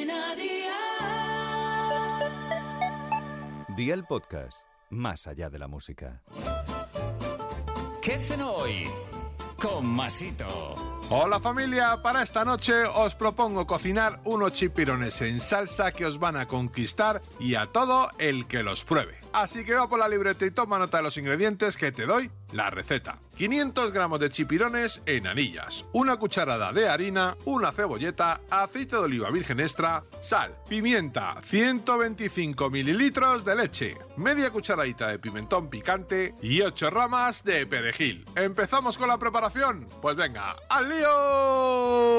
Cadena Dial. Día el podcast, más allá de la música. ¿Qué cenó hoy? Con Masito. Hola familia, para esta noche os propongo cocinar unos chipirones en salsa que os van a conquistar y a todo el que los pruebe. Así que va por la libreta y toma nota de los ingredientes que te doy la receta. 500 gramos de chipirones en anillas, una cucharada de harina, una cebolleta, aceite de oliva virgen extra, sal, pimienta, 125 mililitros de leche, media cucharadita de pimentón picante y 8 ramas de perejil. ¿Empezamos con la preparación? Pues venga, ¡al lío!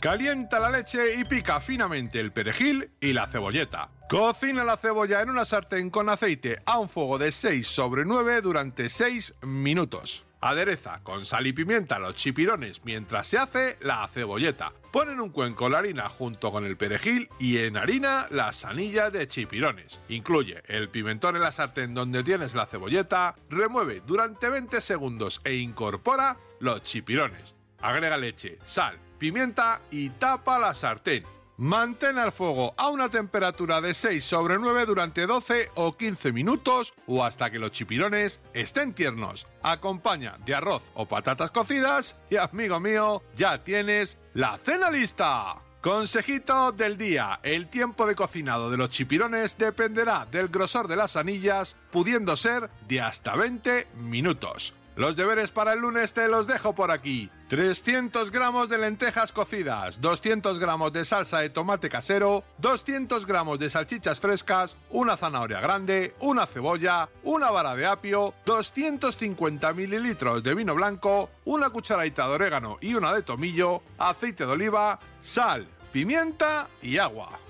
Calienta la leche y pica finamente el perejil y la cebolleta. Cocina la cebolla en una sartén con aceite a un fuego de 6 sobre 9 durante 6 minutos. Adereza con sal y pimienta los chipirones mientras se hace la cebolleta. Pon en un cuenco la harina junto con el perejil y en harina las anillas de chipirones. Incluye el pimentón en la sartén donde tienes la cebolleta, remueve durante 20 segundos e incorpora los chipirones. Agrega leche, sal, pimienta y tapa la sartén. Mantén al fuego a una temperatura de 6 sobre 9 durante 12 o 15 minutos o hasta que los chipirones estén tiernos. Acompaña de arroz o patatas cocidas y amigo mío, ya tienes la cena lista. Consejito del día, el tiempo de cocinado de los chipirones dependerá del grosor de las anillas, pudiendo ser de hasta 20 minutos. Los deberes para el lunes te los dejo por aquí. 300 gramos de lentejas cocidas, 200 gramos de salsa de tomate casero, 200 gramos de salchichas frescas, una zanahoria grande, una cebolla, una vara de apio, 250 mililitros de vino blanco, una cucharadita de orégano y una de tomillo, aceite de oliva, sal, pimienta y agua.